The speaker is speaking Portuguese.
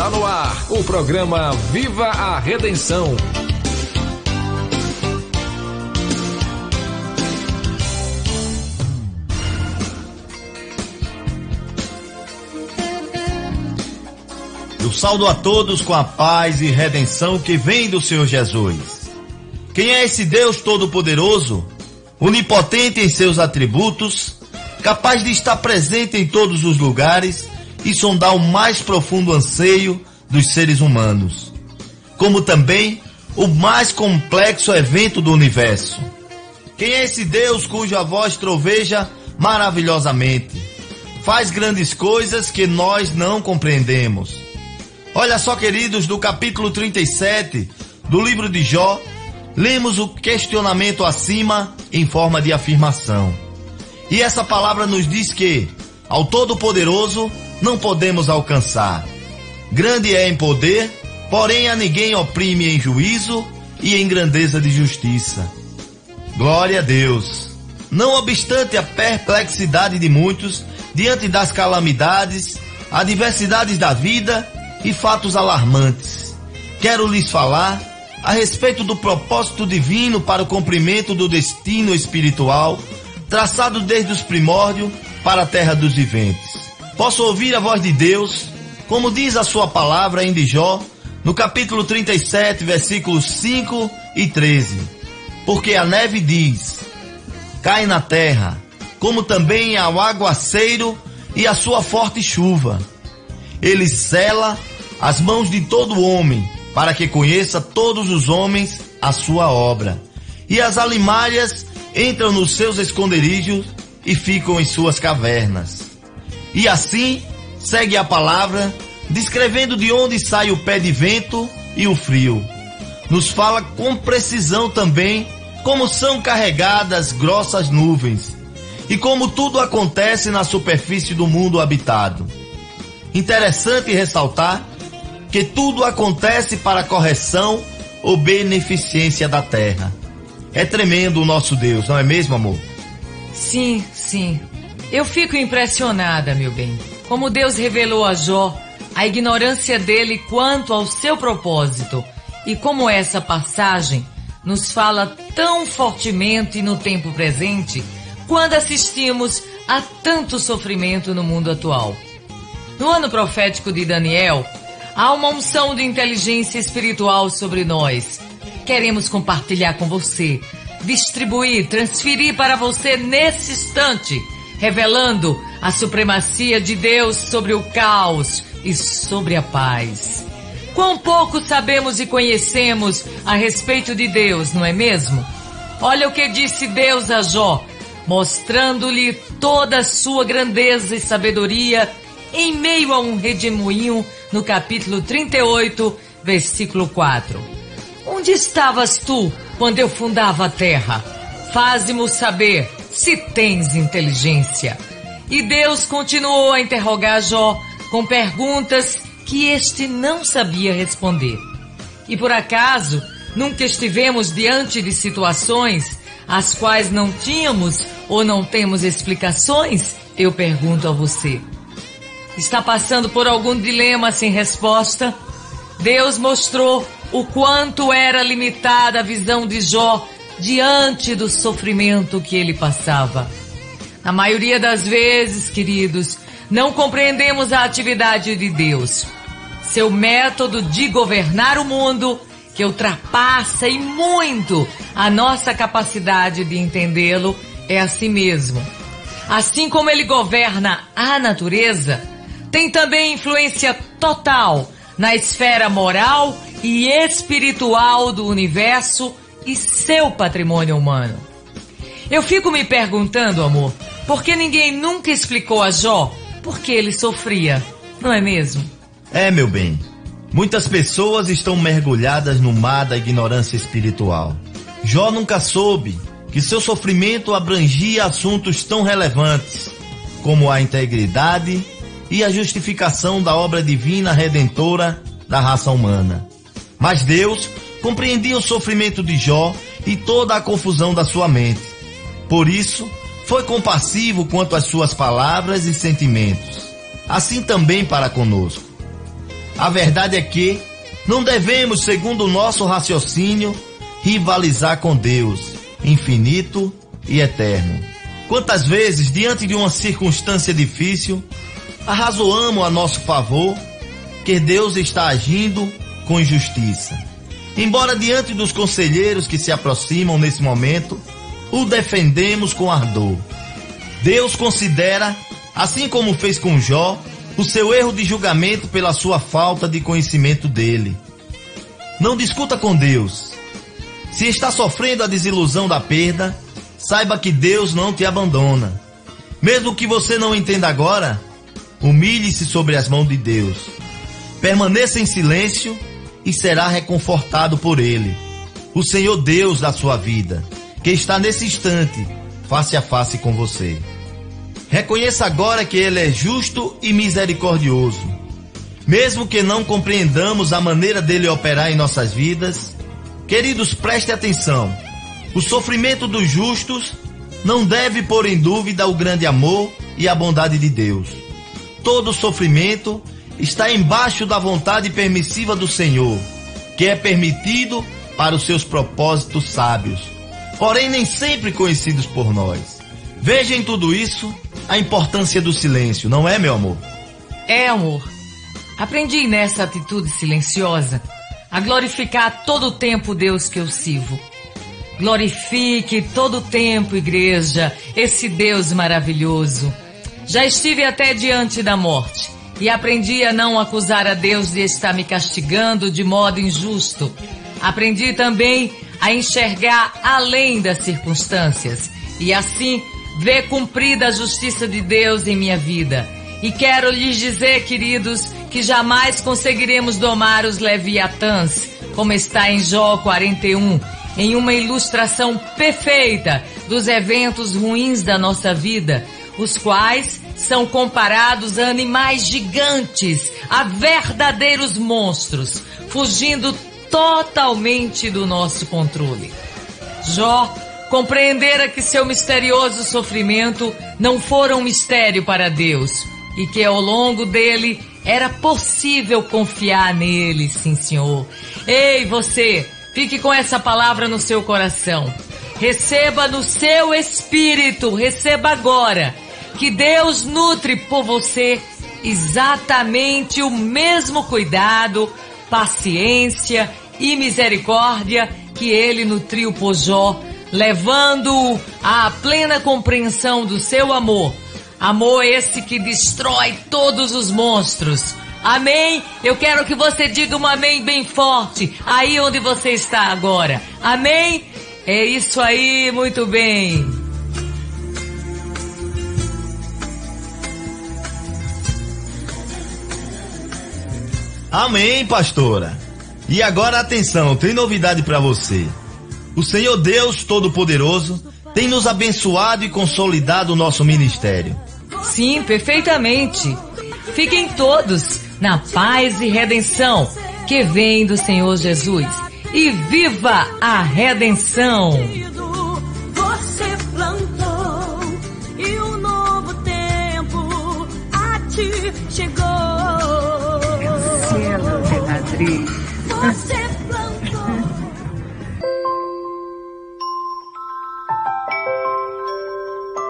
Está no ar o programa Viva a Redenção. Eu saldo a todos com a paz e redenção que vem do Senhor Jesus. Quem é esse Deus Todo-Poderoso, onipotente em seus atributos, capaz de estar presente em todos os lugares e sondar o mais profundo anseio dos seres humanos, como também o mais complexo evento do universo. Quem é esse Deus cuja voz troveja maravilhosamente? Faz grandes coisas que nós não compreendemos. Olha só, queridos, do capítulo 37 do livro de Jó, lemos o questionamento acima em forma de afirmação. E essa palavra nos diz que, ao Todo-Poderoso, não podemos alcançar. Grande é em poder, porém a ninguém oprime em juízo e em grandeza de justiça. Glória a Deus. Não obstante a perplexidade de muitos diante das calamidades, adversidades da vida e fatos alarmantes, quero lhes falar a respeito do propósito divino para o cumprimento do destino espiritual traçado desde os primórdios para a terra dos viventes. Posso ouvir a voz de Deus, como diz a sua palavra em Jó, no capítulo 37, versículos 5 e 13. Porque a neve diz: cai na terra, como também ao aguaceiro e a sua forte chuva. Ele cela as mãos de todo homem, para que conheça todos os homens a sua obra. E as alimárias entram nos seus esconderijos e ficam em suas cavernas. E assim segue a palavra, descrevendo de onde sai o pé de vento e o frio. Nos fala com precisão também como são carregadas grossas nuvens e como tudo acontece na superfície do mundo habitado. Interessante ressaltar que tudo acontece para correção ou beneficência da terra. É tremendo o nosso Deus, não é mesmo, amor? Sim, sim. Eu fico impressionada, meu bem. Como Deus revelou a Jó a ignorância dele quanto ao seu propósito e como essa passagem nos fala tão fortemente no tempo presente quando assistimos a tanto sofrimento no mundo atual. No ano profético de Daniel, há uma unção de inteligência espiritual sobre nós. Queremos compartilhar com você, distribuir, transferir para você nesse instante revelando a supremacia de Deus sobre o caos e sobre a paz. Quão pouco sabemos e conhecemos a respeito de Deus, não é mesmo? Olha o que disse Deus a Jó, mostrando-lhe toda a sua grandeza e sabedoria em meio a um redemoinho no capítulo 38, versículo 4. Onde estavas tu quando eu fundava a terra? Faze-mo saber se tens inteligência. E Deus continuou a interrogar Jó com perguntas que este não sabia responder. E por acaso, nunca estivemos diante de situações as quais não tínhamos ou não temos explicações? Eu pergunto a você. Está passando por algum dilema sem resposta? Deus mostrou o quanto era limitada a visão de Jó diante do sofrimento que ele passava. Na maioria das vezes, queridos, não compreendemos a atividade de Deus, seu método de governar o mundo, que ultrapassa e muito a nossa capacidade de entendê-lo, é assim mesmo. Assim como ele governa a natureza, tem também influência total na esfera moral e espiritual do universo e seu patrimônio humano. Eu fico me perguntando, amor, por que ninguém nunca explicou a Jó por que ele sofria, não é mesmo? É, meu bem. Muitas pessoas estão mergulhadas no mar da ignorância espiritual. Jó nunca soube que seu sofrimento abrangia assuntos tão relevantes como a integridade e a justificação da obra divina redentora da raça humana. Mas Deus compreendia o sofrimento de Jó e toda a confusão da sua mente. Por isso, foi compassivo quanto às suas palavras e sentimentos. Assim também para conosco. A verdade é que não devemos, segundo o nosso raciocínio, rivalizar com Deus, infinito e eterno. Quantas vezes, diante de uma circunstância difícil, arrazoamos a nosso favor que Deus está agindo com justiça. Embora diante dos conselheiros que se aproximam nesse momento, o defendemos com ardor. Deus considera, assim como fez com Jó, o seu erro de julgamento pela sua falta de conhecimento dele. Não discuta com Deus. Se está sofrendo a desilusão da perda, saiba que Deus não te abandona. Mesmo que você não entenda agora, humilhe-se sobre as mãos de Deus. Permaneça em silêncio e será reconfortado por Ele, o Senhor Deus da sua vida, que está nesse instante face a face com você. Reconheça agora que Ele é justo e misericordioso. Mesmo que não compreendamos a maneira dele operar em nossas vidas, queridos, preste atenção. O sofrimento dos justos não deve pôr em dúvida o grande amor e a bondade de Deus. Todo sofrimento está embaixo da vontade permissiva do Senhor, que é permitido para os seus propósitos sábios, porém nem sempre conhecidos por nós. Veja em tudo isso a importância do silêncio, não é, meu amor? É, amor. Aprendi nessa atitude silenciosa a glorificar todo o tempo Deus que eu sirvo. Glorifique todo o tempo, igreja, esse Deus maravilhoso. Já estive até diante da morte e aprendi a não acusar a Deus de estar me castigando de modo injusto. Aprendi também a enxergar além das circunstâncias e assim ver cumprida a justiça de Deus em minha vida. E quero lhes dizer, queridos, que jamais conseguiremos domar os leviatãs, como está em Jó 41, em uma ilustração perfeita dos eventos ruins da nossa vida, os quais são comparados a animais gigantes, a verdadeiros monstros, fugindo totalmente do nosso controle. Jó compreendera que seu misterioso sofrimento não fora um mistério para Deus e que ao longo dele era possível confiar nele, sim, senhor. Ei, você, fique com essa palavra no seu coração. Receba no seu espírito, receba agora que Deus nutre por você exatamente o mesmo cuidado, paciência e misericórdia que ele nutriu por Jó, levando-o à plena compreensão do seu amor. Amor esse que destrói todos os monstros. Amém? Eu quero que você diga um amém bem forte, aí onde você está agora. Amém? É isso aí, muito bem. Amém, pastora. E agora atenção, tem novidade para você. O Senhor Deus Todo-Poderoso tem nos abençoado e consolidado o nosso ministério. Sim, perfeitamente. Fiquem todos na paz e redenção que vem do Senhor Jesus. E viva a redenção!